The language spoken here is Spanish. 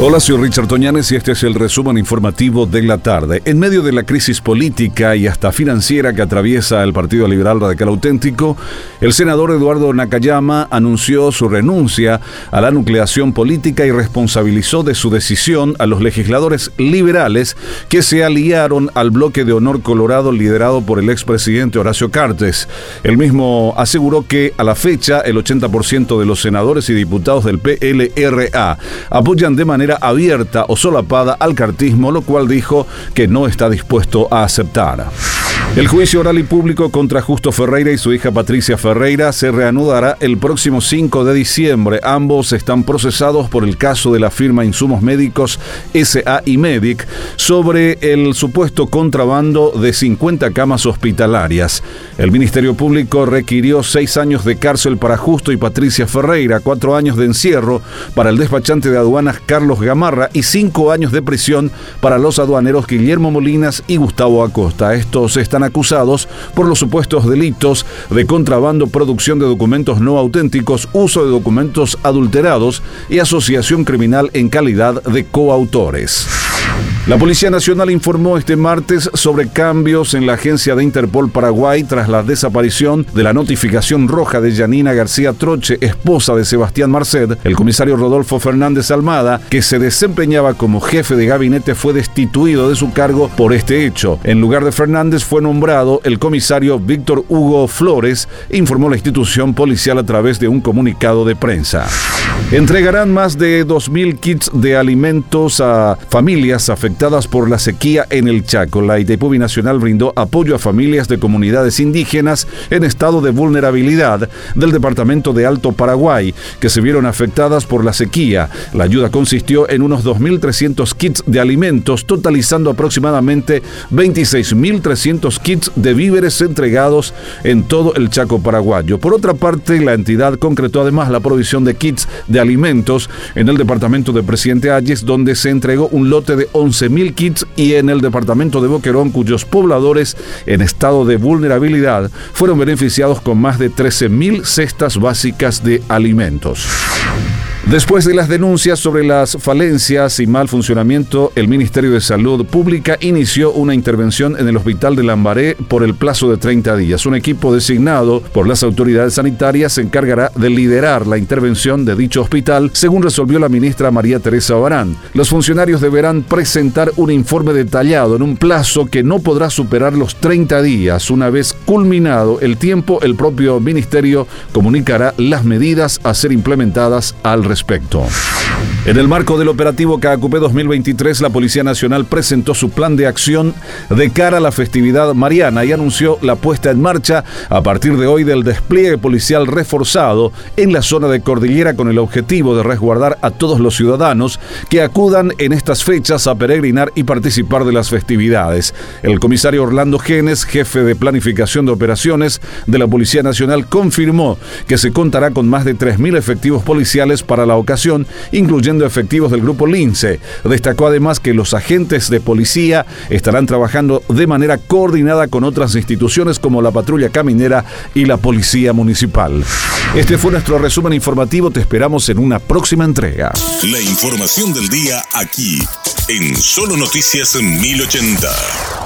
Hola, soy Richard Toñanes y este es el resumen informativo de la tarde. En medio de la crisis política y hasta financiera que atraviesa el Partido Liberal Radical Auténtico, el senador Eduardo Nakayama anunció su renuncia a la nucleación política y responsabilizó de su decisión a los legisladores liberales que se aliaron al bloque de honor colorado liderado por el expresidente Horacio Cartes. El mismo aseguró que a la fecha el 80% de los senadores y diputados del PLRA apoyan de manera abierta o solapada al cartismo, lo cual dijo que no está dispuesto a aceptar. El juicio oral y público contra Justo Ferreira y su hija Patricia Ferreira se reanudará el próximo 5 de diciembre. Ambos están procesados por el caso de la firma Insumos Médicos SA y Medic sobre el supuesto contrabando de 50 camas hospitalarias. El Ministerio Público requirió seis años de cárcel para Justo y Patricia Ferreira, cuatro años de encierro para el despachante de aduanas Carlos Gamarra y cinco años de prisión para los aduaneros Guillermo Molinas y Gustavo Acosta. Estos están acusados por los supuestos delitos de contrabando, producción de documentos no auténticos, uso de documentos adulterados y asociación criminal en calidad de coautores. La Policía Nacional informó este martes sobre cambios en la agencia de Interpol Paraguay tras la desaparición de la notificación roja de Janina García Troche, esposa de Sebastián Marced. El comisario Rodolfo Fernández Almada, que se desempeñaba como jefe de gabinete, fue destituido de su cargo por este hecho. En lugar de Fernández fue nombrado el comisario Víctor Hugo Flores, informó la institución policial a través de un comunicado de prensa. Entregarán más de 2.000 kits de alimentos a familias afectadas por la sequía en el Chaco. La ITEPU Nacional brindó apoyo a familias de comunidades indígenas en estado de vulnerabilidad del departamento de Alto Paraguay, que se vieron afectadas por la sequía. La ayuda consistió en unos 2.300 kits de alimentos, totalizando aproximadamente 26.300 kits de víveres entregados en todo el Chaco paraguayo. Por otra parte, la entidad concretó además la provisión de kits de alimentos en el departamento de Presidente Ayes, donde se entregó un lote de 11.000 kits y en el departamento de Boquerón, cuyos pobladores en estado de vulnerabilidad fueron beneficiados con más de 13.000 cestas básicas de alimentos. Después de las denuncias sobre las falencias y mal funcionamiento, el Ministerio de Salud Pública inició una intervención en el Hospital de Lambaré por el plazo de 30 días. Un equipo designado por las autoridades sanitarias se encargará de liderar la intervención de dicho hospital, según resolvió la ministra María Teresa Barán. Los funcionarios deberán presentar un informe detallado en un plazo que no podrá superar los 30 días. Una vez culminado el tiempo, el propio ministerio comunicará las medidas a ser implementadas al respecto respecto. En el marco del operativo KQP 2023, la Policía Nacional presentó su plan de acción de cara a la festividad mariana y anunció la puesta en marcha a partir de hoy del despliegue policial reforzado en la zona de Cordillera con el objetivo de resguardar a todos los ciudadanos que acudan en estas fechas a peregrinar y participar de las festividades. El comisario Orlando Genes, jefe de planificación de operaciones de la Policía Nacional, confirmó que se contará con más de 3.000 efectivos policiales para la ocasión, efectivos del grupo Lince. Destacó además que los agentes de policía estarán trabajando de manera coordinada con otras instituciones como la patrulla caminera y la policía municipal. Este fue nuestro resumen informativo, te esperamos en una próxima entrega. La información del día aquí, en Solo Noticias 1080.